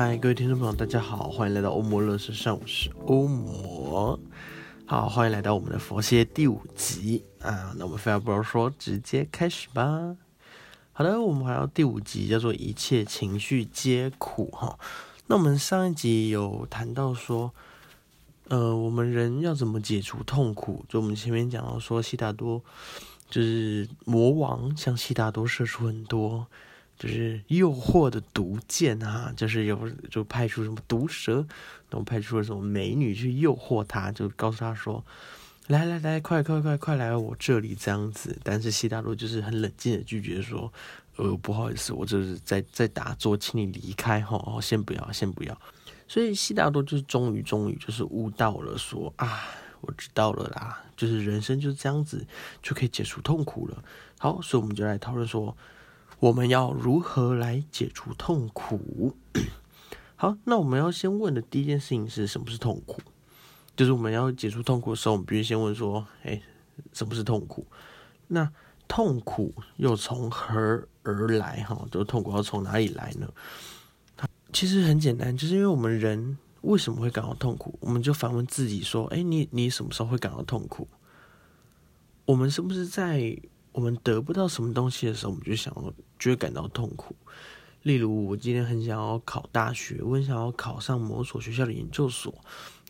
嗨，各位听众朋友，大家好，欢迎来到欧摩乐视上，我是欧摩。好，欢迎来到我们的佛系第五集啊。那我们废话不多说，直接开始吧。好的，我们还要第五集，叫做一切情绪皆苦哈。那我们上一集有谈到说，呃，我们人要怎么解除痛苦？就我们前面讲到说，悉达多就是魔王，向悉达多射出很多。就是诱惑的毒箭啊，就是有就派出什么毒蛇，然后派出了什么美女去诱惑他，就告诉他说：“来来来，快快快快来我这里这样子。”但是西大洛就是很冷静的拒绝说：“呃，不好意思，我这是在在打坐，请你离开哈，先不要，先不要。”所以西大多就是终于终于就是悟到了，说：“啊，我知道了啦，就是人生就是这样子就可以解除痛苦了。”好，所以我们就来讨论说。我们要如何来解除痛苦？好，那我们要先问的第一件事情是什么是痛苦？就是我们要解除痛苦的时候，我们必须先问说：哎，什么是痛苦？那痛苦又从何而来？哈，就痛苦要从哪里来呢？其实很简单，就是因为我们人为什么会感到痛苦？我们就反问自己说：哎，你你什么时候会感到痛苦？我们是不是在？我们得不到什么东西的时候，我们就想就会感到痛苦。例如，我今天很想要考大学，我很想要考上某所学校的研究所，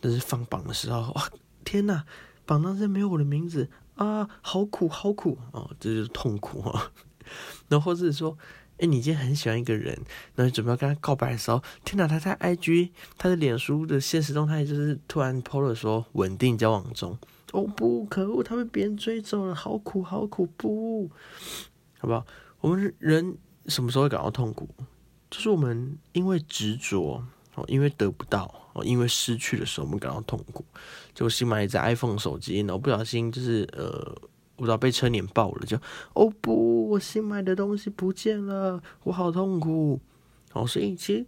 但是放榜的时候，哇，天哪，榜单上没有我的名字啊，好苦，好苦啊，这就是痛苦啊。然后或者说，哎，你今天很喜欢一个人，然后准备要跟他告白的时候，天哪，他在 IG，他的脸书的现实动态就是突然 PO 了说稳定交往中。哦不，可恶！他被别人追走了，好苦，好苦，不，好不好？我们人什么时候会感到痛苦？就是我们因为执着哦，因为得不到哦，因为失去的时候，我们感到痛苦。就新买一只 iPhone 手机，然后不小心就是呃，不知道被车碾爆了，就哦不，我新买的东西不见了，我好痛苦。哦，所以其实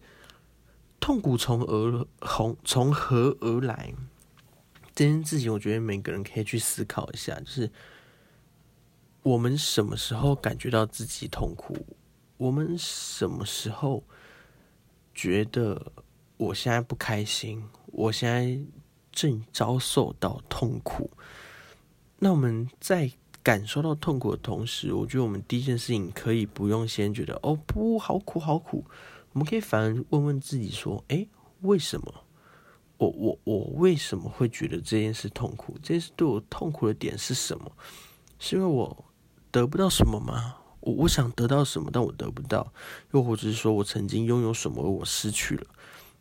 痛苦从而从从何而来？这件事情，我觉得每个人可以去思考一下，就是我们什么时候感觉到自己痛苦？我们什么时候觉得我现在不开心？我现在正遭受到痛苦。那我们在感受到痛苦的同时，我觉得我们第一件事情可以不用先觉得哦不好苦好苦，我们可以反而问问自己说：哎，为什么？我我我为什么会觉得这件事痛苦？这件事对我痛苦的点是什么？是因为我得不到什么吗？我我想得到什么，但我得不到，又或者是说我曾经拥有什么，我失去了。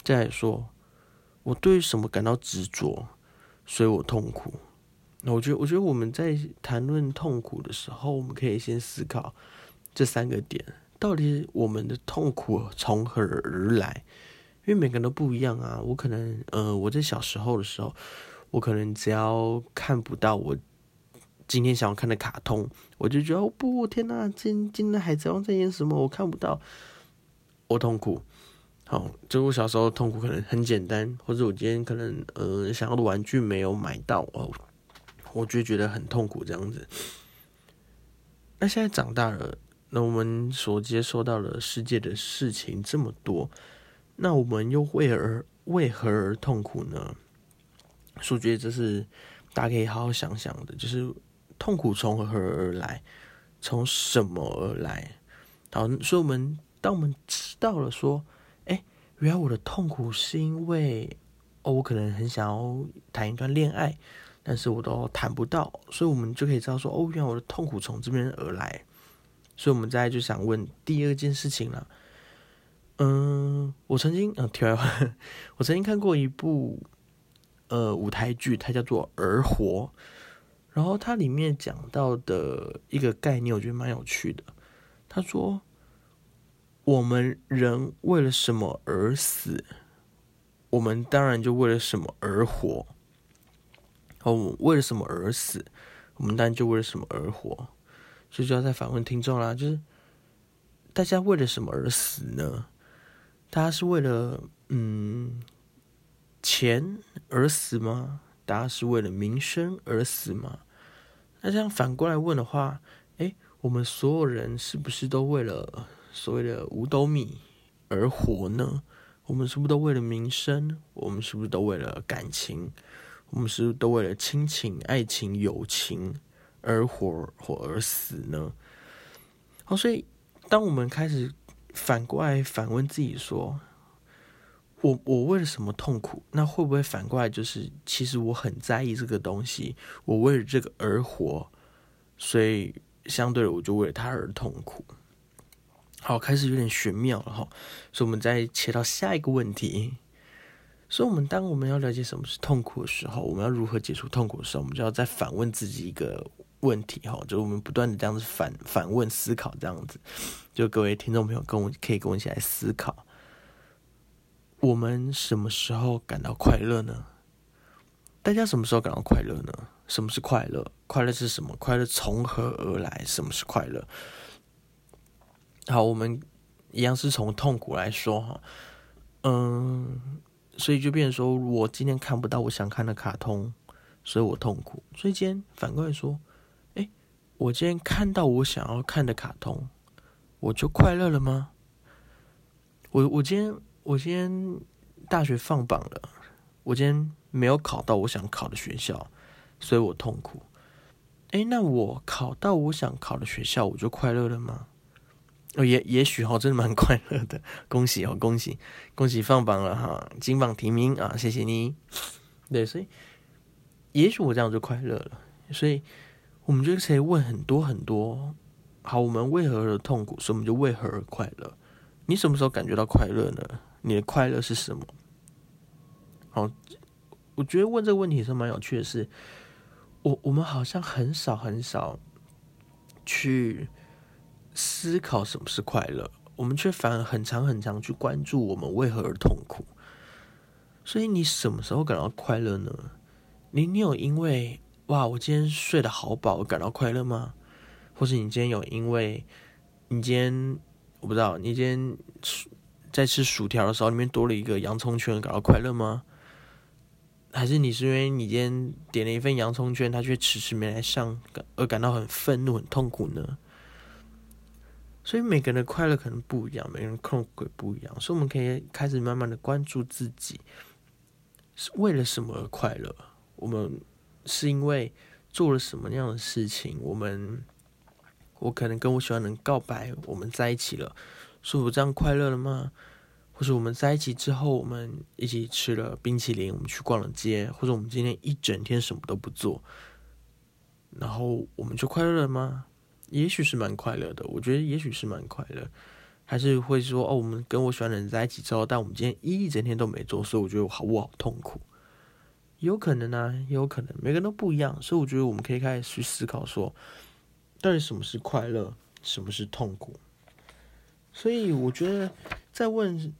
再来说，我对什么感到执着，所以我痛苦。那我觉得，我觉得我们在谈论痛苦的时候，我们可以先思考这三个点：到底我们的痛苦从何而来？因为每个人都不一样啊，我可能，呃，我在小时候的时候，我可能只要看不到我今天想要看的卡通，我就觉得哦不，天哪，今今天海贼王在演什么？我看不到，我痛苦。好，就我小时候痛苦可能很简单，或者我今天可能，呃，想要的玩具没有买到哦，我就觉得很痛苦这样子。那现在长大了，那我们所接收到的世界的事情这么多。那我们又为而为何而痛苦呢？我觉得这是大家可以好好想想的，就是痛苦从何而来，从什么而来？好，所以我们当我们知道了说，哎，原来我的痛苦是因为哦，我可能很想要谈一段恋爱，但是我都谈不到，所以我们就可以知道说，哦，原来我的痛苦从这边而来。所以我们再就想问第二件事情了。嗯，我曾经啊，题外话，我曾经看过一部呃舞台剧，它叫做《儿活》，然后它里面讲到的一个概念，我觉得蛮有趣的。他说，我们人为了什么而死？我们当然就为了什么而活。哦，为了什么而死？我们当然就为了什么而活。所以就要再反问听众啦，就是大家为了什么而死呢？大家是为了嗯钱而死吗？大家是为了名声而死吗？那这样反过来问的话，哎，我们所有人是不是都为了所谓的五斗米而活呢？我们是不是都为了名声？我们是不是都为了感情？我们是不是都为了亲情、爱情、友情而活或而死呢？好，所以当我们开始反过来反问自己说：“我我为了什么痛苦？”那会不会反过来就是，其实我很在意这个东西，我为了这个而活，所以相对的我就为了他而痛苦。好，开始有点玄妙了哈。所以，我们再切到下一个问题。所以，我们当我们要了解什么是痛苦的时候，我们要如何解除痛苦的时候，我们就要再反问自己一个问题哈，就我们不断的这样子反反问思考，这样子，就各位听众朋友跟我可以跟我一起来思考：我们什么时候感到快乐呢？大家什么时候感到快乐呢？什么是快乐？快乐是什么？快乐从何而来？什么是快乐？好，我们一样是从痛苦来说哈，嗯。所以就变成说，我今天看不到我想看的卡通，所以我痛苦。所以今天反过来说，我今天看到我想要看的卡通，我就快乐了吗？我我今天我今天大学放榜了，我今天没有考到我想考的学校，所以我痛苦。哎，那我考到我想考的学校，我就快乐了吗？哦，也也许哈，真的蛮快乐的，恭喜哦，恭喜，恭喜放榜了哈，金榜题名啊，谢谢你。对，所以也许我这样就快乐了，所以我们就可以问很多很多，好，我们为何而痛苦？所以我们就为何而快乐？你什么时候感觉到快乐呢？你的快乐是什么？好，我觉得问这个问题是蛮有趣的，是，我我们好像很少很少去。思考什么是快乐，我们却反而很长很长去关注我们为何而痛苦。所以你什么时候感到快乐呢？你你有因为哇，我今天睡得好饱感到快乐吗？或是你今天有因为你今天我不知道你今天在吃薯条的时候里面多了一个洋葱圈感到快乐吗？还是你是因为你今天点了一份洋葱圈，他却迟迟没来上而感到很愤怒、很痛苦呢？所以每个人的快乐可能不一样，每个人痛苦不一样，所以我们可以开始慢慢的关注自己是为了什么而快乐。我们是因为做了什么样的事情？我们我可能跟我喜欢的人告白，我们在一起了，所以我这样快乐了吗？或者我们在一起之后，我们一起吃了冰淇淋，我们去逛了街，或者我们今天一整天什么都不做，然后我们就快乐了吗？也许是蛮快乐的，我觉得也许是蛮快乐，还是会说哦，我们跟我喜欢的人在一起之后，但我们今天一整天都没做，所以我觉得我好我好痛苦。有可能啊，有可能，每个人都不一样，所以我觉得我们可以开始去思考说，到底什么是快乐，什么是痛苦。所以我觉得在问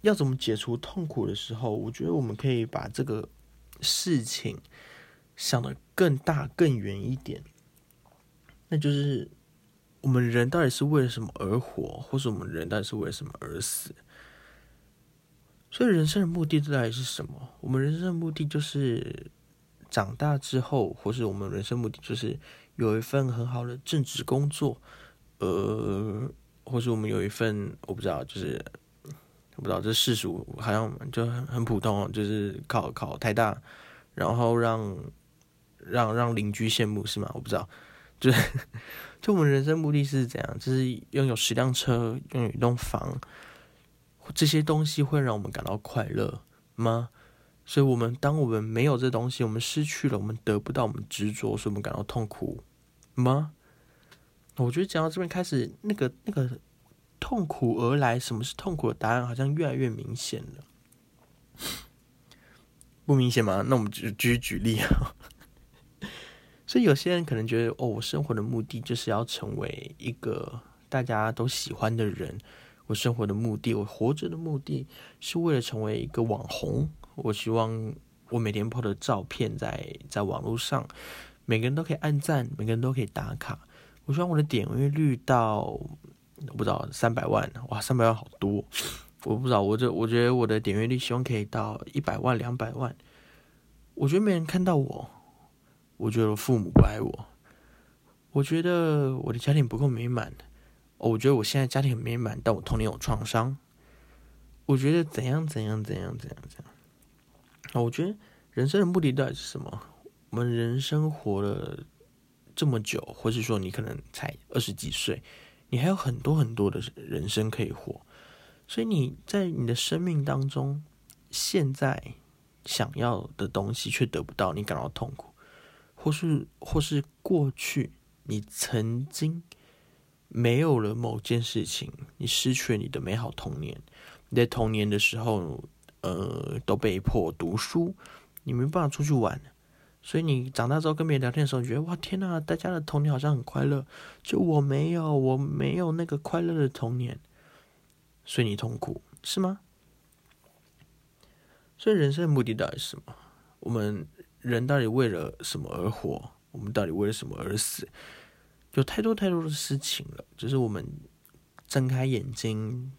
要怎么解除痛苦的时候，我觉得我们可以把这个事情想的更大、更远一点。那就是我们人到底是为了什么而活，或是我们人到底是为了什么而死？所以人生的目的到底是什么？我们人生的目的就是长大之后，或是我们人生目的就是有一份很好的正职工作，呃，或是我们有一份我不知道，就是我不知道这世俗好像就很很普通，就是考考太大，然后让让让邻居羡慕是吗？我不知道。就是 就我们人生目的是怎样？就是拥有十辆车，拥有一栋房，这些东西会让我们感到快乐吗？所以，我们当我们没有这东西，我们失去了，我们得不到，我们执着，所以我们感到痛苦吗？我觉得讲到这边开始，那个那个痛苦而来，什么是痛苦的答案，好像越来越明显了。不明显吗？那我们就继续举例啊。所以有些人可能觉得，哦，我生活的目的就是要成为一个大家都喜欢的人，我生活的目的，我活着的目的是为了成为一个网红。我希望我每天 po 的照片在在网络上，每个人都可以按赞，每个人都可以打卡。我希望我的点阅率到我不知道三百万，哇，三百万好多！我不知道，我这我觉得我的点阅率希望可以到一百万、两百万。我觉得没人看到我，我觉得父母不爱我，我觉得我的家庭不够美满。我觉得我现在家庭很美满，但我童年有创伤。我觉得怎样怎样怎样怎样怎样。啊，我觉得人生的目的到底是什么？我们人生活了这么久，或是说你可能才二十几岁，你还有很多很多的人生可以活。所以你在你的生命当中，现在想要的东西却得不到，你感到痛苦，或是或是过去你曾经没有了某件事情，你失去了你的美好童年。你在童年的时候，呃，都被迫读书，你没办法出去玩，所以你长大之后跟别人聊天的时候，你觉得哇天呐，大家的童年好像很快乐，就我没有，我没有那个快乐的童年。所以你痛苦是吗？所以人生的目的到底是什么？我们人到底为了什么而活？我们到底为了什么而死？有太多太多的事情了。就是我们睁开眼睛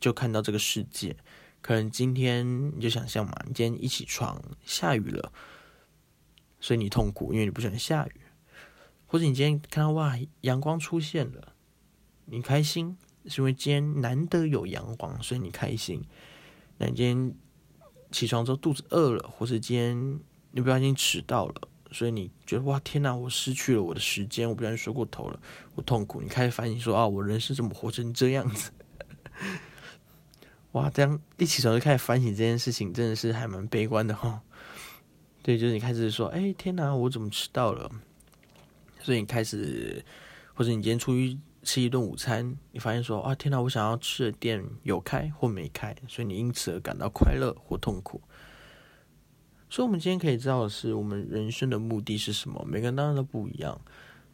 就看到这个世界。可能今天你就想象嘛，你今天一起床下雨了，所以你痛苦，因为你不喜欢下雨。或者你今天看到哇，阳光出现了，你开心。是因为今天难得有阳光，所以你开心。那你今天起床之后肚子饿了，或是今天你不小心迟到了，所以你觉得哇天哪，我失去了我的时间，我不小心睡过头了，我痛苦。你开始反省说啊，我人生怎么活成这样子？哇，这样一起床就开始反省这件事情，真的是还蛮悲观的哈。对，就是你开始说，哎天哪，我怎么迟到了？所以你开始，或者你今天出去。吃一顿午餐，你发现说啊，天哪，我想要吃的店有开或没开，所以你因此而感到快乐或痛苦。所以，我们今天可以知道的是，我们人生的目的是什么？每个人当然都不一样。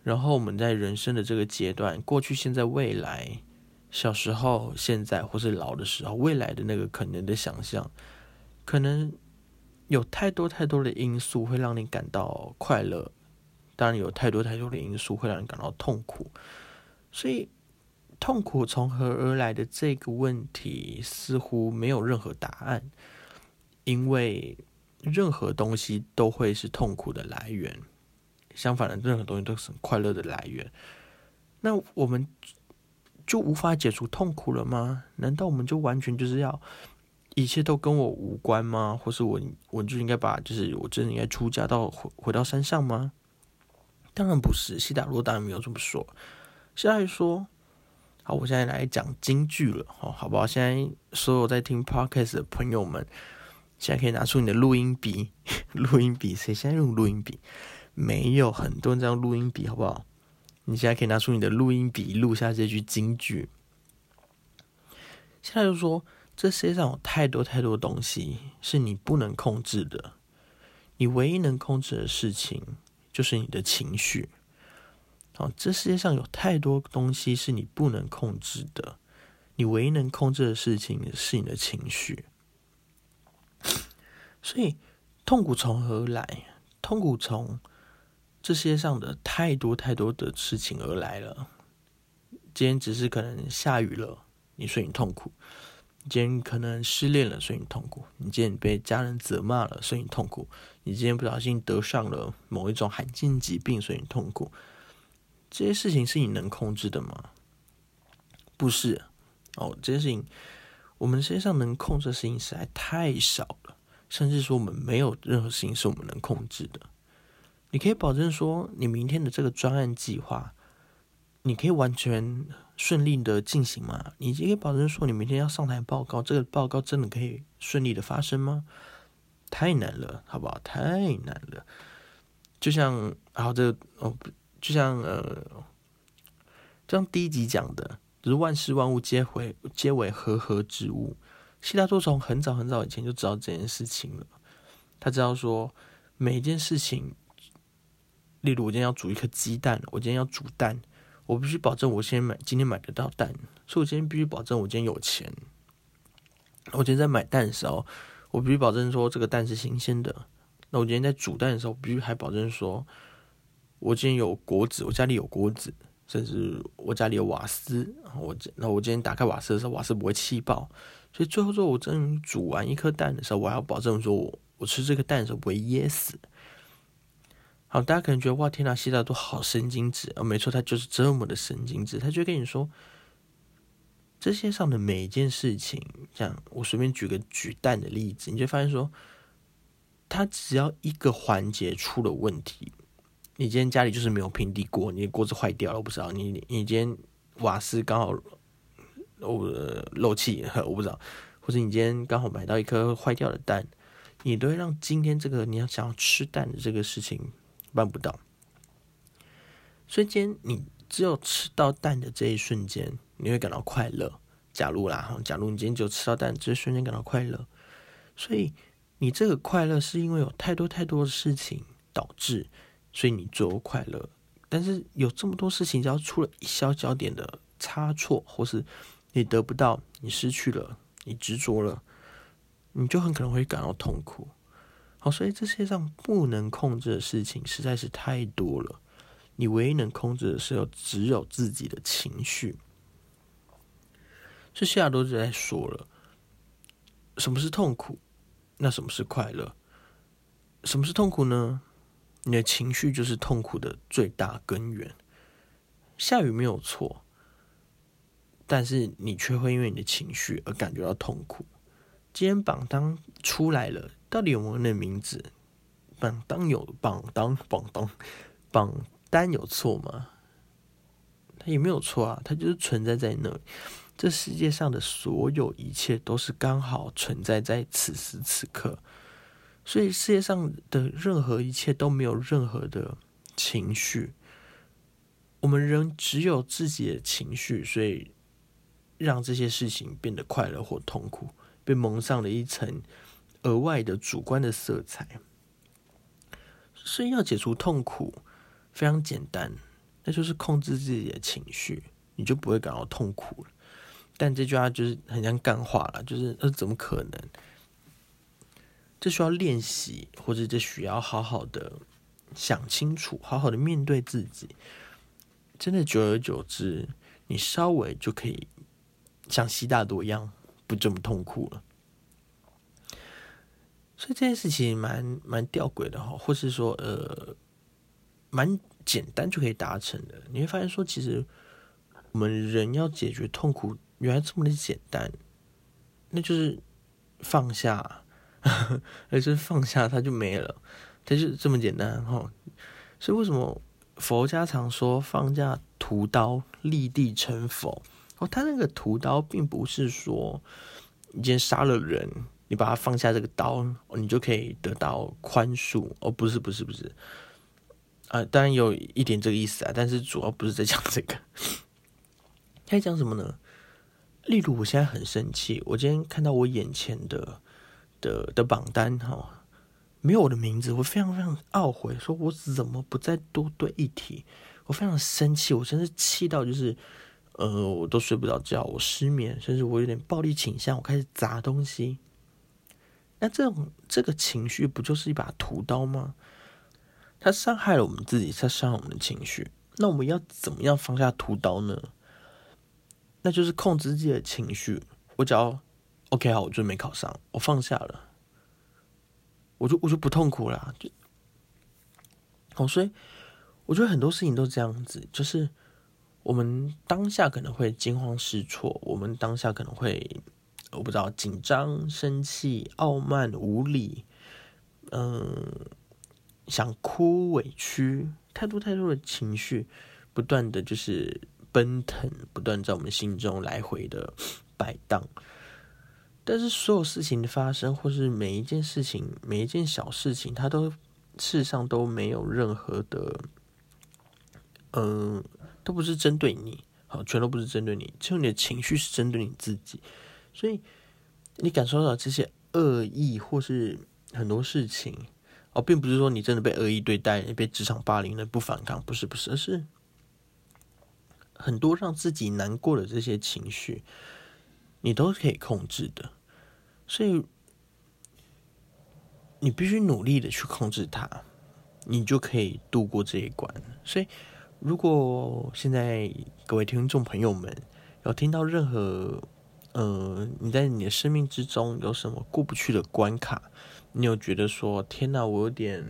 然后，我们在人生的这个阶段，过去、现在、未来，小时候、现在，或是老的时候，未来的那个可能的想象，可能有太多太多的因素会让你感到快乐，当然有太多太多的因素会让你感到痛苦。所以，痛苦从何而来的这个问题似乎没有任何答案，因为任何东西都会是痛苦的来源，相反的，任何东西都是很快乐的来源。那我们就无法解除痛苦了吗？难道我们就完全就是要一切都跟我无关吗？或是我我就应该把就是我真的应该出家到回回到山上吗？当然不是，西达罗当然没有这么说。现在说，好，我现在来讲京剧了，哦，好不好？现在所有在听 podcast 的朋友们，现在可以拿出你的录音笔，录音笔，谁现在用录音笔？没有，很多人在用录音笔，好不好？你现在可以拿出你的录音笔，录下这句京剧。现在就说，这世界上有太多太多东西是你不能控制的，你唯一能控制的事情就是你的情绪。哦，这世界上有太多东西是你不能控制的，你唯一能控制的事情是你的情绪。所以，痛苦从何而来？痛苦从这世界上的太多太多的事情而来了。今天只是可能下雨了，你所以你痛苦；今天可能失恋了，所以你痛苦；你今天被家人责骂了，所以你痛苦；你今天不小心得上了某一种罕见疾病，所以你痛苦。这些事情是你能控制的吗？不是哦，这些事情，我们身上能控制的事情实在太少了，甚至说我们没有任何事情是我们能控制的。你可以保证说，你明天的这个专案计划，你可以完全顺利的进行吗？你可以保证说，你明天要上台报告，这个报告真的可以顺利的发生吗？太难了，好不好？太难了。就像，然后这哦不。就像呃，就像第一集讲的，是万事万物皆为皆为和合之物。悉达多从很早很早以前就知道这件事情了。他知道说，每一件事情，例如我今天要煮一颗鸡蛋，我今天要煮蛋，我必须保证我先买今天买得到蛋，所以我今天必须保证我今天有钱。我今天在买蛋的时候，我必须保证说这个蛋是新鲜的。那我今天在煮蛋的时候，必须还保证说，我今天有锅子，我家里有锅子，甚至我家里有瓦斯。我那我今天打开瓦斯的时候，瓦斯不会气爆。所以最后说，我真煮完一颗蛋的时候，我要保证说我我吃这个蛋的时候不会噎死。好，大家可能觉得哇，天哪，西达多好神经质啊！没错，他就是这么的神经质。他就跟你说，这些上的每一件事情，像我随便举个举蛋的例子，你就发现说，他只要一个环节出了问题，你今天家里就是没有平底锅，你的锅子坏掉了，我不知道你你今天瓦斯刚好。漏漏气，我不知道，或者你今天刚好买到一颗坏掉的蛋，你都会让今天这个你要想要吃蛋的这个事情办不到。所以今天你只有吃到蛋的这一瞬间，你会感到快乐。假如啦，假如你今天只有吃到蛋这一瞬间感到快乐，所以你这个快乐是因为有太多太多的事情导致，所以你最快乐。但是有这么多事情，只要出了一小小点的差错，或是你得不到，你失去了，你执着了，你就很可能会感到痛苦。好，所以这世界上不能控制的事情实在是太多了。你唯一能控制的是有只有自己的情绪。这下都在说了，什么是痛苦？那什么是快乐？什么是痛苦呢？你的情绪就是痛苦的最大根源。下雨没有错。但是你却会因为你的情绪而感觉到痛苦。今天榜单出来了，到底有没有那名字？榜单有榜单榜单榜单有错吗？它也没有错啊，它就是存在在那。这世界上的所有一切都是刚好存在在此时此刻，所以世界上的任何一切都没有任何的情绪。我们人只有自己的情绪，所以。让这些事情变得快乐或痛苦，被蒙上了一层额外的主观的色彩。所以要解除痛苦非常简单，那就是控制自己的情绪，你就不会感到痛苦了。但这句话就是很像干话了，就是那，怎么可能？这需要练习，或者这需要好好的想清楚，好好的面对自己。真的，久而久之，你稍微就可以。像西大多一样不这么痛苦了，所以这件事情蛮蛮吊诡的哈，或是说呃蛮简单就可以达成的。你会发现说，其实我们人要解决痛苦，原来这么的简单，那就是放下，而是放下它就没了，它就这么简单哈。所以为什么佛家常说放下屠刀，立地成佛？哦，他那个屠刀并不是说你今天杀了人，你把它放下这个刀，你就可以得到宽恕。哦，不是，不是，不是。啊，当然有一点这个意思啊，但是主要不是在讲这个。他在讲什么呢？例如，我现在很生气，我今天看到我眼前的的的榜单哈，没有我的名字，我非常非常懊悔，说我怎么不再多对一题？我非常生气，我真是气到就是。呃，我都睡不着觉，我失眠，甚至我有点暴力倾向，我开始砸东西。那这种这个情绪不就是一把屠刀吗？它伤害了我们自己，它伤害我们的情绪。那我们要怎么样放下屠刀呢？那就是控制自己的情绪。我只要 OK 好，我就没考上，我放下了，我就我就不痛苦了。就好，所以我觉得很多事情都这样子，就是。我们当下可能会惊慌失措，我们当下可能会我不知道紧张、生气、傲慢、无理，嗯，想哭、委屈，太多太多的情绪不断的就是奔腾，不断在我们心中来回的摆荡。但是所有事情的发生，或是每一件事情、每一件小事情，它都事实上都没有任何的，嗯。都不是针对你，好，全都不是针对你，只有你的情绪是针对你自己，所以你感受到这些恶意或是很多事情，哦，并不是说你真的被恶意对待，被职场霸凌了不反抗，不是不是，而是很多让自己难过的这些情绪，你都是可以控制的，所以你必须努力的去控制它，你就可以度过这一关。所以，如果现在各位听众朋友们有听到任何，呃，你在你的生命之中有什么过不去的关卡，你有觉得说，天哪，我有点。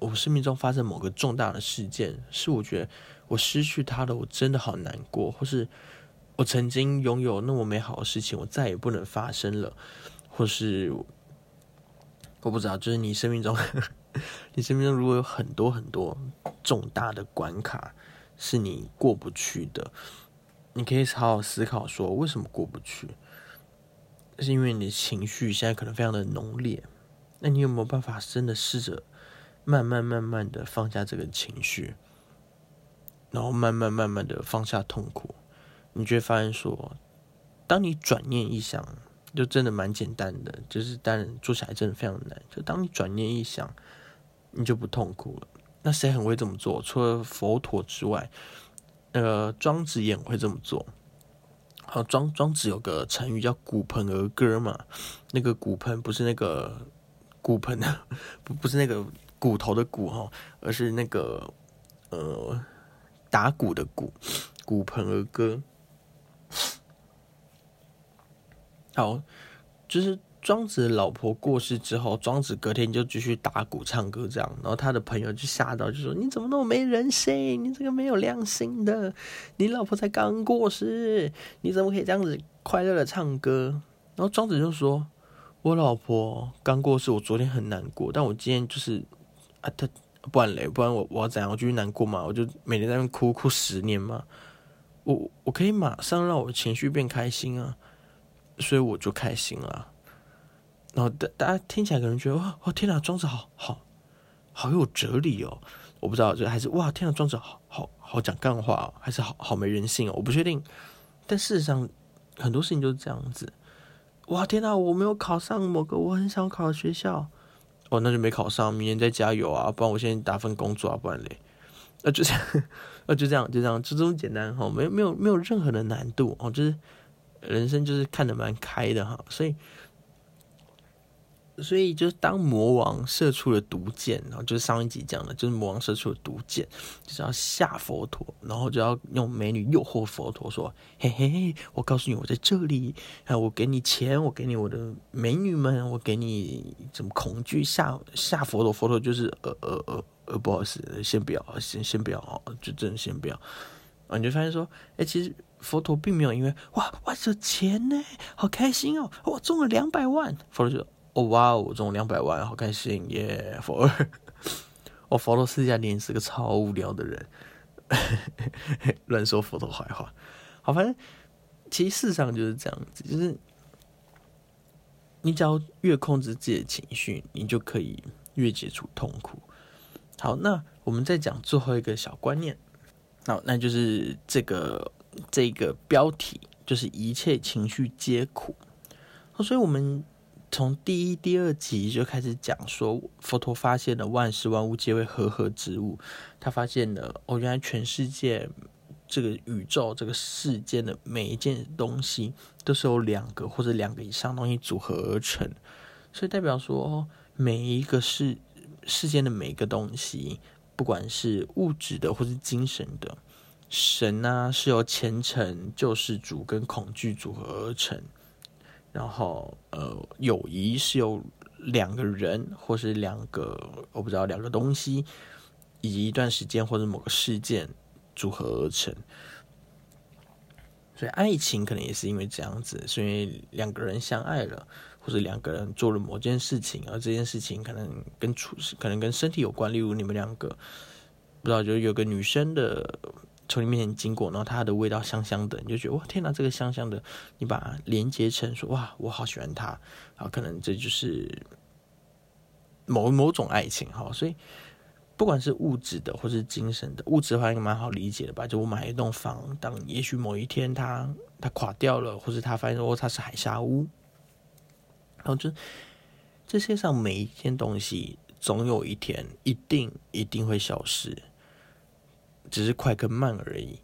我生命中发生某个重大的事件，是我觉得我失去他了，我真的好难过，或是我曾经拥有那么美好的事情，我再也不能发生了，或是我不知道，就是你生命中，你生命中如果有很多很多重大的关卡是你过不去的，你可以好好思考说为什么过不去，是因为你的情绪现在可能非常的浓烈，那你有没有办法真的试着？慢慢慢慢的放下这个情绪，然后慢慢慢慢的放下痛苦，你就会发现说，当你转念一想，就真的蛮简单的，就是但做起来真的非常难。就当你转念一想，你就不痛苦了。那谁很会这么做？除了佛陀之外，那个庄子也会这么做。好，庄庄子有个成语叫“骨盆儿歌”嘛，那个骨盆不是那个骨盆的，不不是那个。骨头的骨哈，而是那个呃打鼓的鼓，骨盆儿歌。好，就是庄子老婆过世之后，庄子隔天就继续打鼓唱歌这样，然后他的朋友就吓到，就说：“你怎么那么没人性？你这个没有良心的！你老婆才刚过世，你怎么可以这样子快乐的唱歌？”然后庄子就说：“我老婆刚过世，我昨天很难过，但我今天就是。”啊，他不然嘞，不然我我要怎样？我继续难过嘛？我就每天在那哭哭十年嘛？我我可以马上让我情绪变开心啊，所以我就开心了。然后大大家听起来可能觉得哇，哇天哪，庄子好好好有哲理哦。我不知道，就还是哇天哪，庄子好好好讲干话哦，还是好好没人性哦？我不确定。但事实上，很多事情就是这样子。哇天哪，我没有考上某个我很想考的学校。哦，那就没考上，明年再加油啊！不然我现在打份工作啊，不然嘞，那就这样，那 就这样，就这样，就这么简单哈，没有没有没有任何的难度哦，就是人生就是看得蛮开的哈，所以。所以，就是当魔王射出了毒箭，然后就是上一集讲的，就是魔王射出了毒箭，就是要吓佛陀，然后就要用美女诱惑佛陀，说：“嘿嘿，我告诉你，我在这里，啊，我给你钱，我给你我的美女们，我给你怎么恐惧吓吓佛陀？佛陀就是呃呃呃呃，不好意思，先不要，先先不要哦，就真的先不要。啊，你就发现说，哎，其实佛陀并没有因为哇，我有钱呢，好开心哦，我中了两百万，佛陀就。哦哇哦，中了两百万，好开心耶！佛，我 佛陀私下里是个超无聊的人，乱说佛陀坏话。好，反正其实事实上就是这样子，就是你只要越控制自己的情绪，你就可以越解除痛苦。好，那我们再讲最后一个小观念，好，那就是这个这个标题就是一切情绪皆苦。所以，我们。从第一、第二集就开始讲说，佛陀发现了万事万物皆为和合之物。他发现了哦，原来全世界这个宇宙、这个世间的每一件东西都是由两个或者两个以上东西组合而成。所以代表说，每一个世世间的每一个东西，不管是物质的或是精神的，神啊是由虔诚救世主跟恐惧组合而成。然后，呃，友谊是由两个人，或是两个我不知道两个东西，以及一段时间或者某个事件组合而成。所以，爱情可能也是因为这样子，所以两个人相爱了，或者两个人做了某件事情，而这件事情可能跟处事，可能跟身体有关。例如，你们两个不知道，就有个女生的。从你面前经过，然后它的味道香香的，你就觉得哇天哪，这个香香的，你把它连接成说哇，我好喜欢它，啊，可能这就是某某种爱情哈。所以不管是物质的或是精神的，物质的话应该蛮好理解的吧？就我买一栋房，当也许某一天它它垮掉了，或者它发现哦它是海沙屋，然后就这世界上每一件东西，总有一天一定一定会消失。只是快跟慢而已，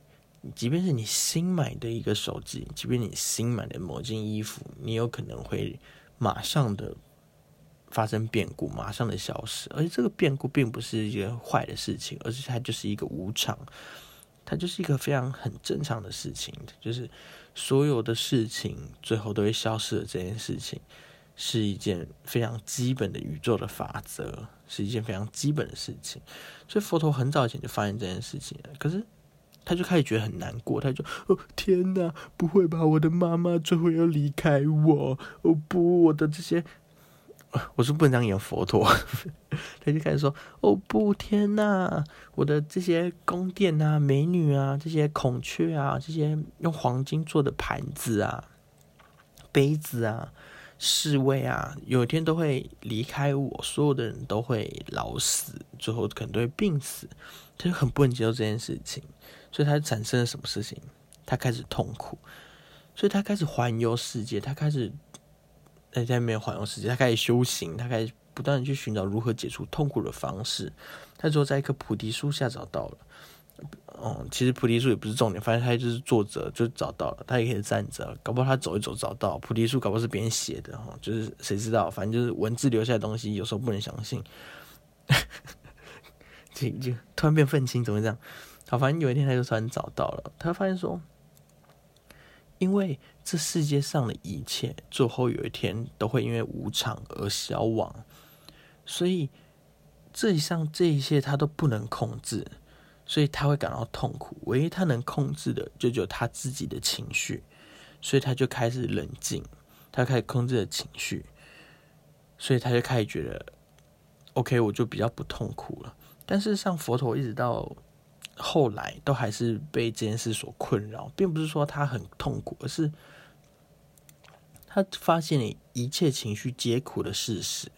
即便是你新买的一个手机，即便你新买的某件衣服，你有可能会马上的发生变故，马上的消失。而且这个变故并不是一件坏的事情，而是它就是一个无常，它就是一个非常很正常的事情，就是所有的事情最后都会消失的这件事情，是一件非常基本的宇宙的法则，是一件非常基本的事情。所以佛陀很早以前就发现这件事情了，可是。他就开始觉得很难过，他就哦天哪，不会吧，我的妈妈最后要离开我，哦不，我的这些，我是不能这样演佛陀，他就开始说哦不，天哪，我的这些宫殿啊，美女啊，这些孔雀啊，这些用黄金做的盘子啊，杯子啊，侍卫啊，有一天都会离开我，所有的人都会老死，最后可能都会病死，他就很不能接受这件事情。所以他产生了什么事情？他开始痛苦，所以他开始环游世界，他开始在在没有环游世界，他开始修行，他开始不断的去寻找如何解除痛苦的方式。他最后在一棵菩提树下找到了。哦，其实菩提树也不是重点，反正他就是坐着就找到了，他也可以站着，搞不好他走一走找到菩提树，搞不好是别人写的哈，就是谁知道？反正就是文字留下的东西，有时候不能相信。就就突然变愤青，怎么这样？好，反正有一天他就突然找到了，他发现说，因为这世界上的一切最后有一天都会因为无常而消亡，所以这一上这一切他都不能控制，所以他会感到痛苦。唯一他能控制的就只有他自己的情绪，所以他就开始冷静，他开始控制了情绪，所以他就开始觉得，OK，我就比较不痛苦了。但是像佛陀一直到。后来都还是被这件事所困扰，并不是说他很痛苦，而是他发现了一切情绪皆苦的事实。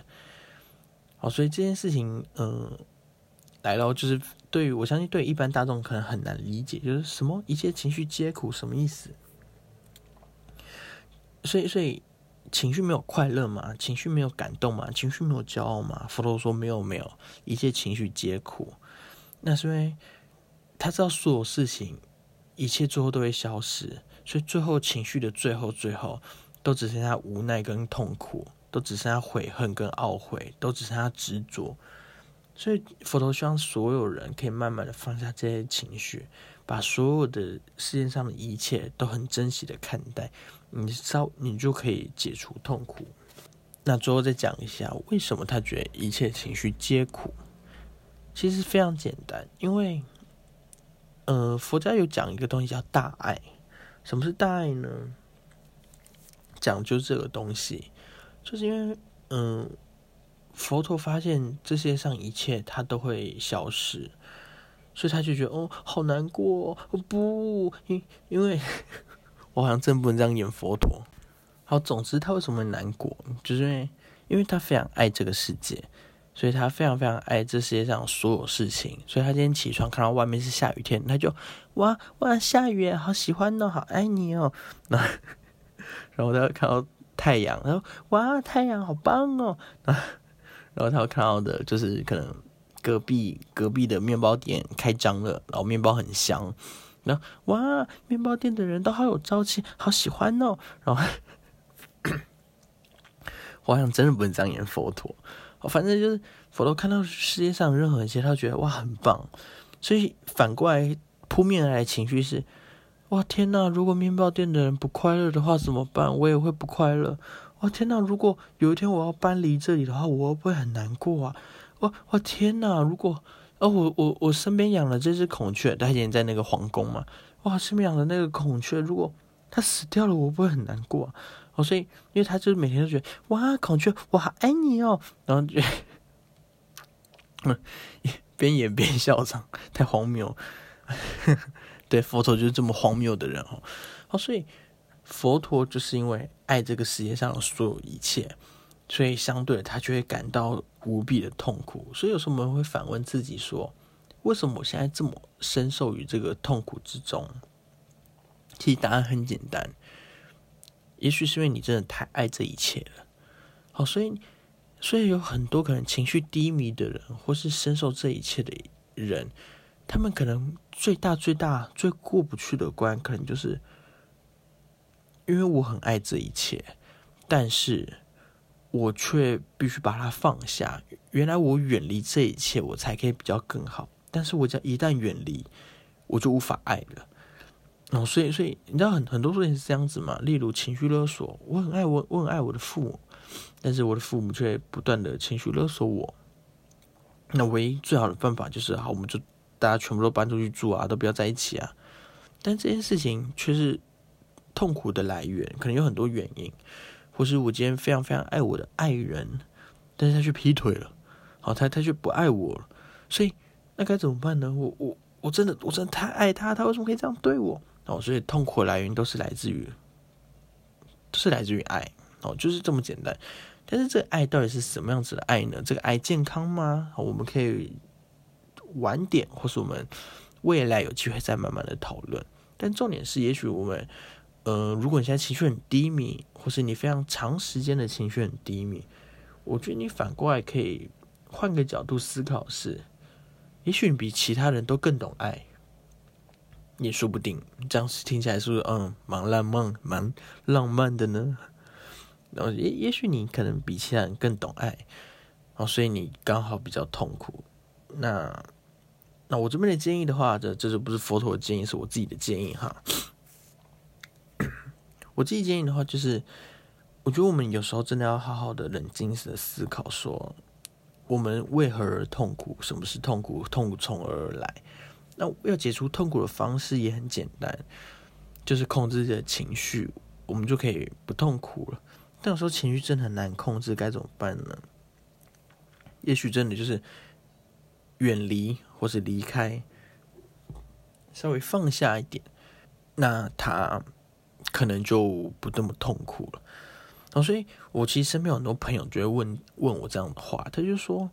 好，所以这件事情，嗯，来了，就是对于我相信，对一般大众可能很难理解，就是什么一切情绪皆苦什么意思？所以，所以情绪没有快乐嘛？情绪没有感动嘛？情绪没有骄傲嘛？佛陀说没有，没有，一切情绪皆苦。那是因为。他知道所有事情，一切最后都会消失，所以最后情绪的最后，最后都只剩下无奈跟痛苦，都只剩下悔恨跟懊悔，都只剩下执着。所以佛陀希望所有人可以慢慢的放下这些情绪，把所有的世界上的一切都很珍惜的看待，你稍你就可以解除痛苦。那最后再讲一下，为什么他觉得一切情绪皆苦？其实非常简单，因为。呃，佛家有讲一个东西叫大爱。什么是大爱呢？讲究这个东西，就是因为，嗯，佛陀发现这世界上一切它都会消失，所以他就觉得哦，好难过。哦不，因因为 我好像真不能这样演佛陀。好，总之他为什么难过？就是因为，因为他非常爱这个世界。所以他非常非常爱这世界上所有事情，所以他今天起床看到外面是下雨天，他就哇哇下雨，好喜欢哦，好爱你哦。那 然后他看到太阳，他说哇太阳好棒哦。然后他看到的就是可能隔壁隔壁的面包店开张了，然后面包很香。然后哇面包店的人都好有朝气，好喜欢哦。然后 我好像真的不能这样演佛陀。反正就是佛陀看到世界上任何一切，他觉得哇很棒，所以反过来扑面而来情绪是哇天呐，如果面包店的人不快乐的话怎么办？我也会不快乐。哇天呐，如果有一天我要搬离这里的话，我会不会很难过啊？哇哇天呐，如果哦我我我身边养了这只孔雀，它以前在那个皇宫嘛，哇身边养的那个孔雀，如果它死掉了，我不会很难过啊？哦，所以，因为他就是每天都觉得哇，孔雀，我好爱你哦，然后就，嗯，边演边笑场，太荒谬。对，佛陀就是这么荒谬的人哦。哦，所以佛陀就是因为爱这个世界上的所有一切，所以相对他就会感到无比的痛苦。所以有时候我们会反问自己说，为什么我现在这么深受于这个痛苦之中？其实答案很简单。也许是因为你真的太爱这一切了，好，所以，所以有很多可能情绪低迷的人，或是深受这一切的人，他们可能最大最大最过不去的关，可能就是因为我很爱这一切，但是我却必须把它放下。原来我远离这一切，我才可以比较更好。但是我只要一旦远离，我就无法爱了。哦，所以，所以你知道很很多事情是这样子嘛？例如情绪勒索，我很爱我，我很爱我的父母，但是我的父母却不断的情绪勒索我。那唯一最好的办法就是，好，我们就大家全部都搬出去住啊，都不要在一起啊。但这件事情却是痛苦的来源，可能有很多原因，或是我今天非常非常爱我的爱人，但是他却劈腿了，好，他他却不爱我了，所以那该怎么办呢？我我我真的我真的太爱他，他为什么可以这样对我？哦，所以痛苦的来源都是来自于，都是来自于爱哦，就是这么简单。但是这个爱到底是什么样子的爱呢？这个爱健康吗？我们可以晚点，或是我们未来有机会再慢慢的讨论。但重点是，也许我们，呃，如果你现在情绪很低迷，或是你非常长时间的情绪很低迷，我觉得你反过来可以换个角度思考，是，也许你比其他人都更懂爱。也说不定，这样听起来是不是嗯蛮浪漫、蛮浪漫的呢？然后也也许你可能比其他人更懂爱，哦，所以你刚好比较痛苦。那那我这边的建议的话，这这就不是佛陀的建议，是我自己的建议哈。我自己建议的话，就是我觉得我们有时候真的要好好的冷静的思考，说我们为何而痛苦？什么是痛苦？痛苦从何而来？那要解除痛苦的方式也很简单，就是控制自己的情绪，我们就可以不痛苦了。但有时候情绪真的很难控制，该怎么办呢？也许真的就是远离或是离开，稍微放下一点，那他可能就不那么痛苦了。然后，所以我其实身边有很多朋友就会问问我这样的话，他就说。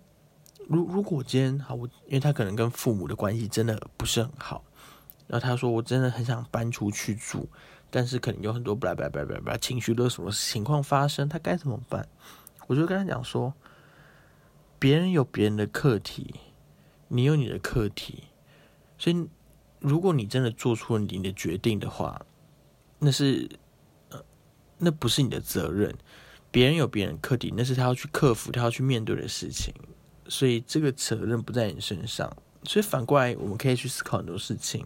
如如果今天好，我因为他可能跟父母的关系真的不是很好，然后他说我真的很想搬出去住，但是可能有很多巴拉巴拉巴拉巴拉情绪勒索的情况发生，他该怎么办？我就跟他讲说，别人有别人的课题，你有你的课题，所以如果你真的做出了你的决定的话，那是呃那不是你的责任，别人有别人课题，那是他要去克服，他要去面对的事情。所以这个责任不在你身上，所以反过来我们可以去思考很多事情。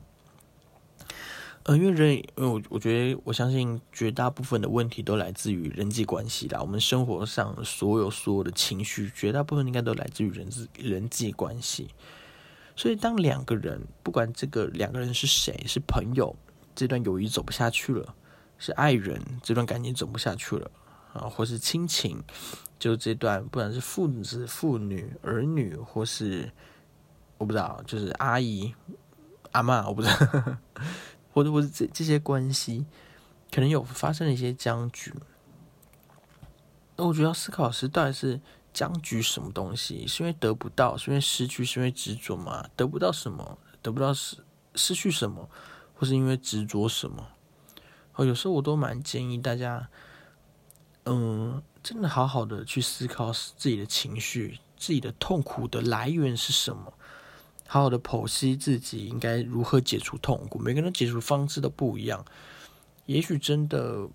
呃，因为人，因为我我觉得我相信绝大部分的问题都来自于人际关系啦。我们生活上所有所有的情绪，绝大部分应该都来自于人际人际关系。所以当两个人，不管这个两个人是谁，是朋友，这段友谊走不下去了；是爱人，这段感情走不下去了。啊，或是亲情，就这段，不管是父子、父女、儿女，或是我不知道，就是阿姨、阿妈，我不知道，或者或是这这些关系，可能有发生了一些僵局。那我觉得要思考是，到底是僵局什么东西？是因为得不到，是因为失去，是因为执着吗？得不到什么？得不到失失去什么？或是因为执着什么？哦，有时候我都蛮建议大家。嗯，真的好好的去思考自己的情绪，自己的痛苦的来源是什么，好好的剖析自己应该如何解除痛苦。每个人解除方式都不一样，也许真的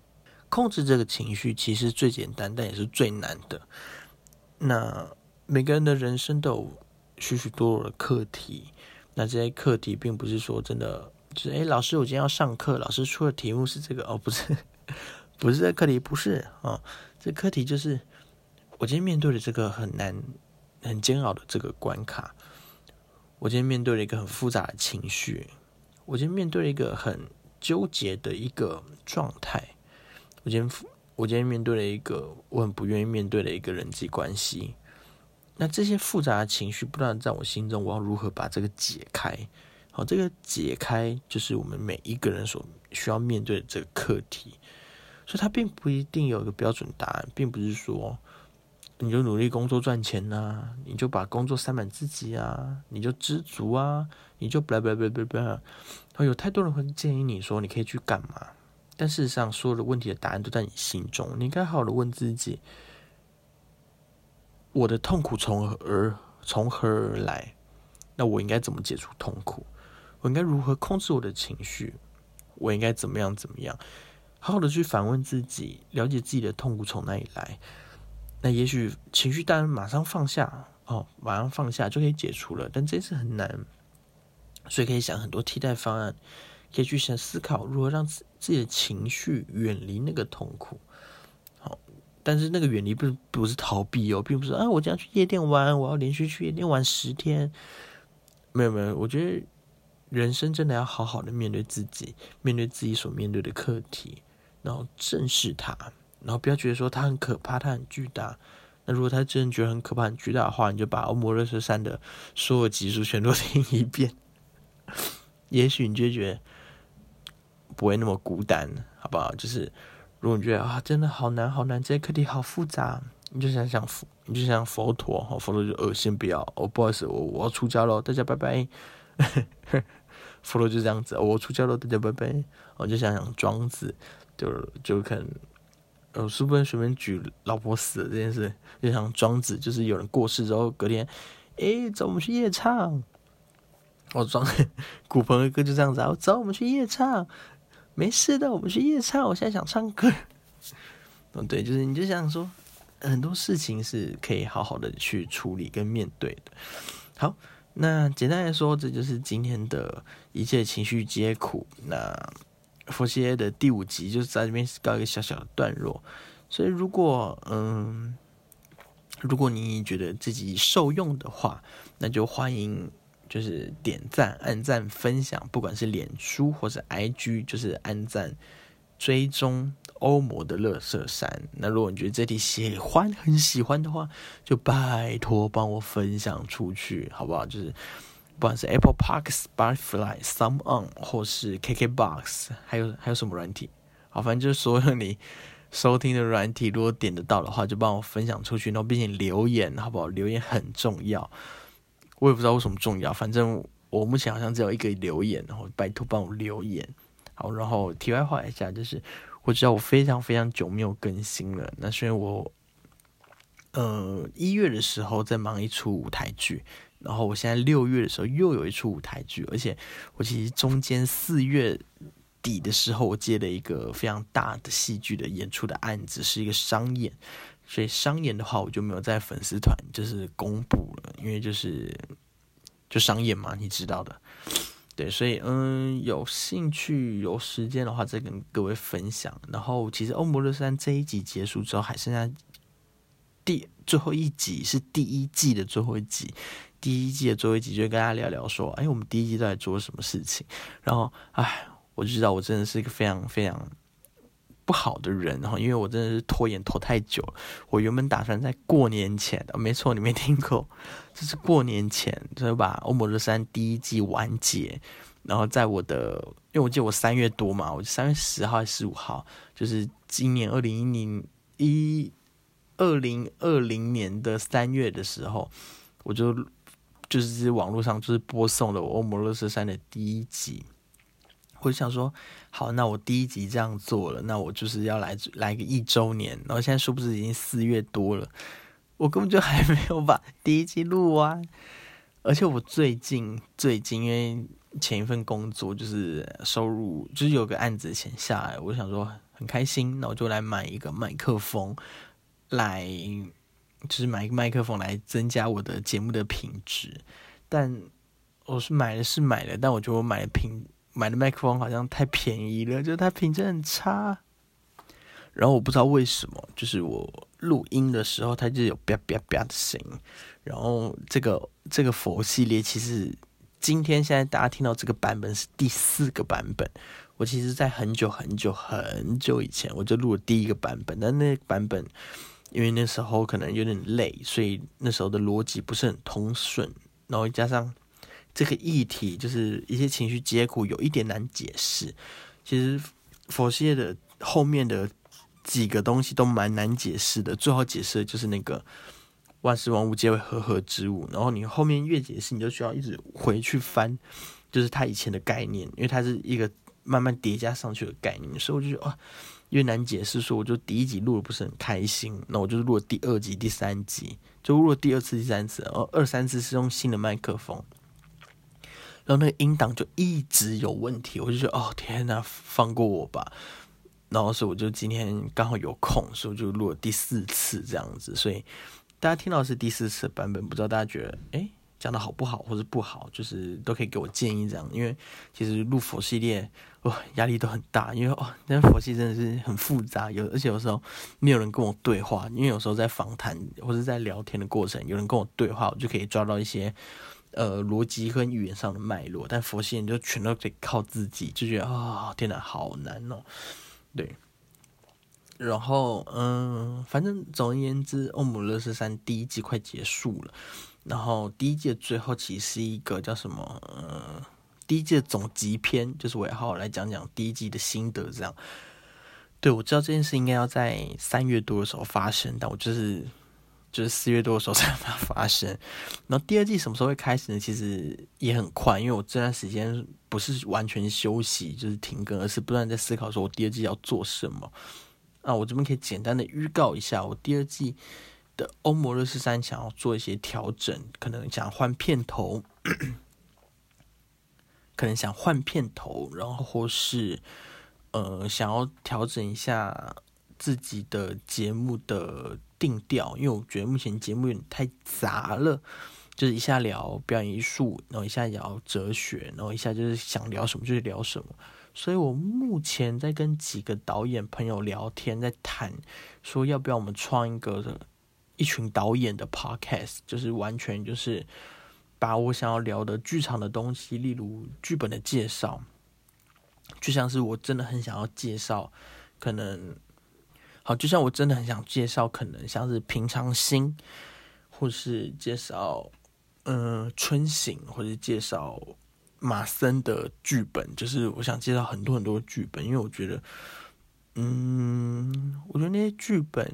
控制这个情绪其实最简单，但也是最难的。那每个人的人生都有许许多多的课题，那这些课题并不是说真的，就是诶，老师，我今天要上课，老师出的题目是这个哦，不是。不是这课题，不是啊，这课题就是我今天面对的这个很难、很煎熬的这个关卡。我今天面对了一个很复杂的情绪，我今天面对了一个很纠结的一个状态。我今天，我今天面对了一个我很不愿意面对的一个人际关系。那这些复杂的情绪不断在我心中，我要如何把这个解开？好，这个解开就是我们每一个人所需要面对的这个课题。所以，他并不一定有一个标准答案，并不是说你就努力工作赚钱呐，你就把工作塞满自己啊，你就知足啊，你就不不不不不，有太多人会建议你说你可以去干嘛，但事实上，所有的问题的答案都在你心中。你应该好好的问自己：我的痛苦从何而从何而来？那我应该怎么解除痛苦？我应该如何控制我的情绪？我应该怎么样怎么样？好好的去反问自己，了解自己的痛苦从哪里来。那也许情绪当然马上放下哦，马上放下就可以解除了，但这次很难，所以可以想很多替代方案，可以去想思考如何让自自己的情绪远离那个痛苦。好，但是那个远离不是不是逃避哦，并不是啊，我将去夜店玩，我要连续去夜店玩十天。没有没有，我觉得人生真的要好好的面对自己，面对自己所面对的课题，然后正视它。然后不要觉得说它很可怕，它很巨大。那如果他真的觉得很可怕、很巨大的话，你就把《欧摩热色山》的所有集数全都 听一遍，也许你就觉得不会那么孤单，好不好？就是如果你觉得啊，真的好难、好难，这些课题好复杂，你就想想佛，你就想佛陀，好，佛陀就恶心不要，哦，不好意思，我我要出家喽，大家拜拜。佛罗就这样子，我出家了，大家拜拜。我就想想庄子，就就可能。呃，是不能随便举老婆死了这件事，就像庄子，就是有人过世之后，隔天，哎，走，我们去夜唱。我庄古朋的歌就这样子啊，走，我们去夜唱，没事的，我们去夜唱。我现在想唱歌。嗯，对，就是你就想说，很多事情是可以好好的去处理跟面对的。好，那简单来说，这就是今天的一切情绪皆苦。那。佛系的第五集就是在这边告一个小小的段落，所以如果嗯，如果你觉得自己受用的话，那就欢迎就是点赞、按赞、分享，不管是脸书或者 IG，就是按赞追踪欧魔的乐色山。那如果你觉得这题喜欢、很喜欢的话，就拜托帮我分享出去，好不好？就是。不管是 Apple Park、Spotify、Some On，或是 KKBox，还有还有什么软体？好，反正就是所有你收听的软体，如果点得到的话，就帮我分享出去，然后并且留言，好不好？留言很重要。我也不知道为什么重要，反正我目前好像只有一个留言，然后拜托帮我留言。好，然后题外话一下，就是我知道我非常非常久没有更新了，那是因为我呃一月的时候在忙一出舞台剧。然后我现在六月的时候又有一出舞台剧，而且我其实中间四月底的时候，我接了一个非常大的戏剧的演出的案子，是一个商演。所以商演的话，我就没有在粉丝团就是公布了，因为就是就商演嘛，你知道的。对，所以嗯，有兴趣有时间的话，再跟各位分享。然后其实《欧姆勒山》这一集结束之后，还剩下第最后一集，是第一季的最后一集。第一季的最后一集就跟大家聊聊说，哎，我们第一季都在做什么事情？然后，哎，我就知道我真的是一个非常非常不好的人，然后因为我真的是拖延拖太久了。我原本打算在过年前，没错，你没听过，就是过年前就把《欧摩勒山》第一季完结。然后在我的，因为我记得我三月多嘛，我三月十号还是十五号，就是今年二零一零一二零二零年的三月的时候，我就。就是网络上就是播送了《欧姆勒斯山》的第一集，我就想说，好，那我第一集这样做了，那我就是要来来个一周年。然后现在殊不知已经四月多了，我根本就还没有把 第一集录完。而且我最近最近因为前一份工作就是收入就是有个案子钱下来，我想说很开心，那我就来买一个麦克风来。就是买一个麦克风来增加我的节目的品质，但我是买的是买的，但我觉得我买的品买的麦克风好像太便宜了，就是它品质很差。然后我不知道为什么，就是我录音的时候它就有啪啪啪的声音。然后这个这个佛系列其实今天现在大家听到这个版本是第四个版本，我其实在很久很久很久以前我就录了第一个版本，但那版本。因为那时候可能有点累，所以那时候的逻辑不是很通顺，然后加上这个议题就是一些情绪结果有一点难解释。其实佛系的后面的几个东西都蛮难解释的，最好解释的就是那个万事万物皆为和合之物。然后你后面越解释，你就需要一直回去翻，就是他以前的概念，因为它是一个慢慢叠加上去的概念，所以我就觉得啊。越难解释，说我就第一集录的不是很开心，那我就录了第二集、第三集，就录了第二次、第三次，哦，二三次是用新的麦克风，然后那个音档就一直有问题，我就觉得哦天哪，放过我吧。然后所以我就今天刚好有空，所以我就录了第四次这样子。所以大家听到是第四次版本，不知道大家觉得哎。讲的好不好，或者不好，就是都可以给我建议这样。因为其实录佛系列，哇，压力都很大，因为哦，那佛系真的是很复杂，有而且有时候没有人跟我对话，因为有时候在访谈或者在聊天的过程，有人跟我对话，我就可以抓到一些呃逻辑和语言上的脉络。但佛系人就全都得靠自己，就觉得啊，天哪，好难哦。对，然后嗯，反正总而言之，《欧姆勒斯三》第一季快结束了。然后第一季的最后其实是一个叫什么？呃，第一季的总集篇，就是我要好好来讲讲第一季的心得。这样，对我知道这件事应该要在三月多的时候发生，但我就是就是四月多的时候才把它发生。然后第二季什么时候会开始呢？其实也很快，因为我这段时间不是完全休息，就是停更，而是不断在思考说我第二季要做什么。啊，我这边可以简单的预告一下，我第二季。的欧摩热斯三想要做一些调整，可能想换片头，可能想换片头，然后或是呃想要调整一下自己的节目的定调，因为我觉得目前节目有点太杂了，就是一下聊表演艺术，然后一下聊哲学，然后一下就是想聊什么就聊什么，所以我目前在跟几个导演朋友聊天，在谈说要不要我们创一个。一群导演的 podcast，就是完全就是把我想要聊的剧场的东西，例如剧本的介绍，就像是我真的很想要介绍，可能好，就像我真的很想介绍，可能像是平常心，或是介绍嗯春醒，或者介绍马森的剧本，就是我想介绍很多很多剧本，因为我觉得，嗯，我觉得那些剧本。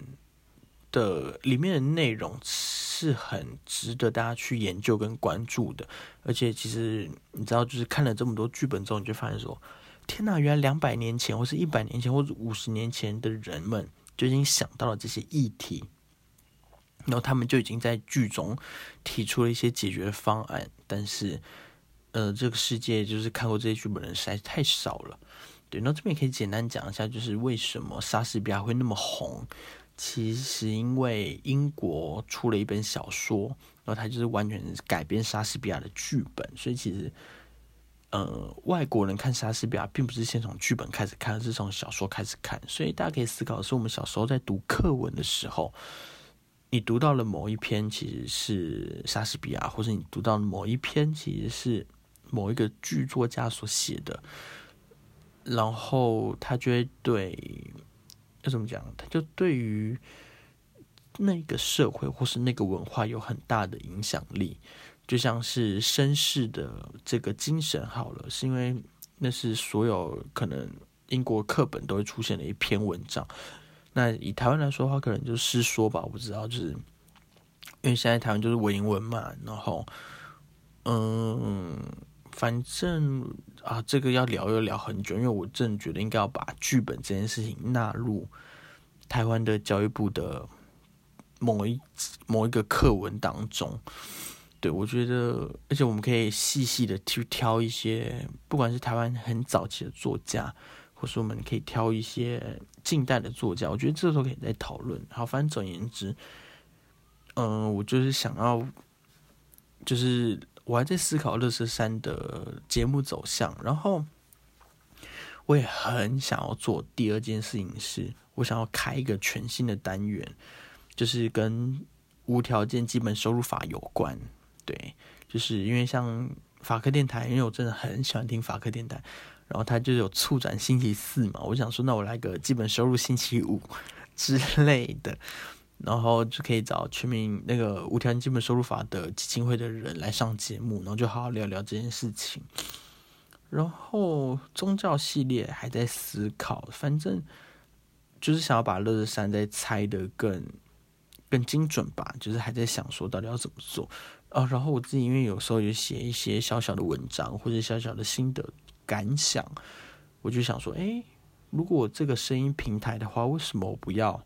的里面的内容是很值得大家去研究跟关注的，而且其实你知道，就是看了这么多剧本之后，你就发现说，天哪，原来两百年前，或是一百年前，或者五十年前的人们就已经想到了这些议题，然后他们就已经在剧中提出了一些解决方案。但是，呃，这个世界就是看过这些剧本的人实在太少了。对，那这边也可以简单讲一下，就是为什么莎士比亚会那么红。其实因为英国出了一本小说，然后它就是完全改编莎士比亚的剧本，所以其实，呃，外国人看莎士比亚并不是先从剧本开始看，而是从小说开始看。所以大家可以思考的是，我们小时候在读课文的时候，你读到了某一篇其实是莎士比亚，或者你读到某一篇其实是某一个剧作家所写的，然后他就会对。要怎么讲？他就对于那个社会或是那个文化有很大的影响力，就像是绅士的这个精神好了，是因为那是所有可能英国课本都会出现的一篇文章。那以台湾来说的话，可能就是说吧，我不知道，就是因为现在台湾就是文言文嘛，然后嗯。反正啊，这个要聊又聊很久，因为我真的觉得应该要把剧本这件事情纳入台湾的教育部的某一某一个课文当中。对我觉得，而且我们可以细细的去挑一些，不管是台湾很早期的作家，或是我们可以挑一些近代的作家，我觉得这时候可以再讨论。好，反正总而言之，嗯，我就是想要，就是。我还在思考乐色山的节目走向，然后我也很想要做第二件事情，是我想要开一个全新的单元，就是跟无条件基本收入法有关。对，就是因为像法科电台，因为我真的很喜欢听法科电台，然后它就有促转星期四嘛，我想说，那我来个基本收入星期五之类的。然后就可以找全民那个无条件基本收入法的基金会的人来上节目，然后就好好聊聊这件事情。然后宗教系列还在思考，反正就是想要把乐乐山再拆的更更精准吧，就是还在想说到底要怎么做啊。然后我自己因为有时候有写一些小小的文章或者小小的心得感想，我就想说，哎，如果这个声音平台的话，为什么我不要？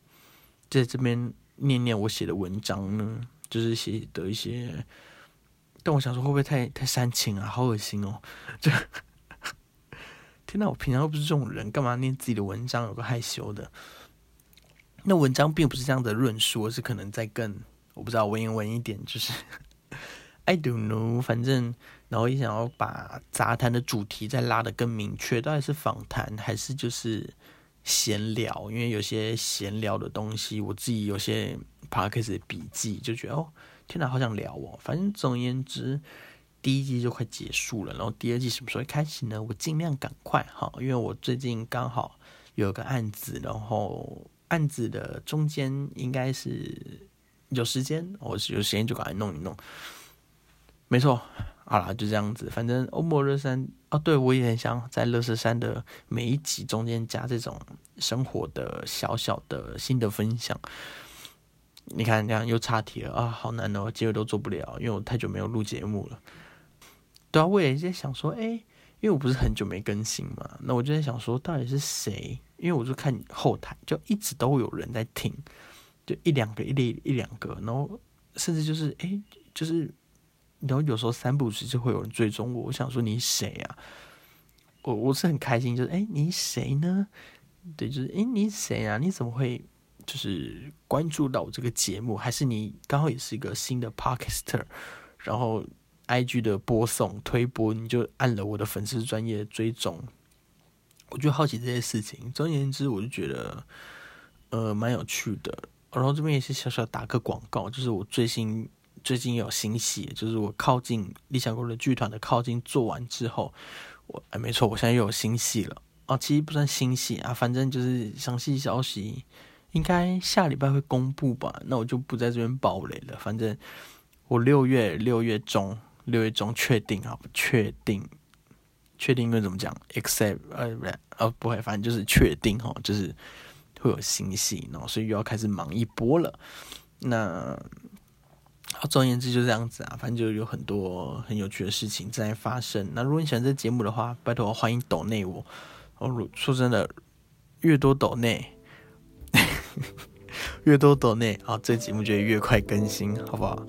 在这边念念我写的文章呢，就是写的一些但我想说会不会太太煽情啊？好恶心哦！就天哪，我平常又不是这种人，干嘛念自己的文章有个害羞的？那文章并不是这样的论述，而是可能在更我不知道文言文一点，就是 I don't know，反正然后也想要把杂谈的主题再拉得更明确，到底是访谈还是就是闲聊？因为有些闲聊的东西，我自己有些 p a d k a 的笔记，就觉得哦。天哪，好想聊哦！反正总而言之，第一季就快结束了，然后第二季什么时候开始呢？我尽量赶快哈，因为我最近刚好有个案子，然后案子的中间应该是有时间，我是有时间就赶快弄一弄。没错，好啦，就这样子。反正欧莫热山哦，对我也很想在乐色山的每一集中间加这种生活的小小的新的分享。你看，这样又岔题了啊，好难哦，结尾都做不了，因为我太久没有录节目了。对啊，我也在想说，哎，因为我不是很久没更新嘛，那我就在想说，到底是谁？因为我就看后台，就一直都有人在听，就一两个，一一一两个，然后甚至就是，哎，就是，然后有时候三不五时就会有人追踪我。我想说，你谁啊？我我是很开心，就是，哎，你谁呢？对，就是，哎，你谁啊？你怎么会？就是关注到我这个节目，还是你刚好也是一个新的 parker？然后 IG 的播送推播，你就按了我的粉丝专业追踪，我就好奇这些事情。总而言之，我就觉得呃蛮有趣的。然后这边也是小小打个广告，就是我最新最近有新戏，就是我靠近理想国的剧团的靠近做完之后，我哎没错，我现在又有新戏了啊，其实不算新戏啊，反正就是详细消息。应该下礼拜会公布吧，那我就不在这边爆雷了。反正我六月六月中六月中确定啊，确定确定，因为怎么讲？Except 呃不呃不会，反正就是确定哈，就是会有新戏，然后所以又要开始忙一波了。那总而言之就这样子啊，反正就有很多很有趣的事情正在发生。那如果你喜欢这节目的话，拜托欢迎抖内我。哦，说真的，越多抖内。越多抖内，好，这节目就越快更新，好不好？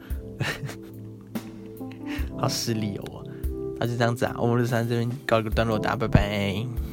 好失礼哦，那就这样子啊，我们日三这边告一个段落，大家拜拜。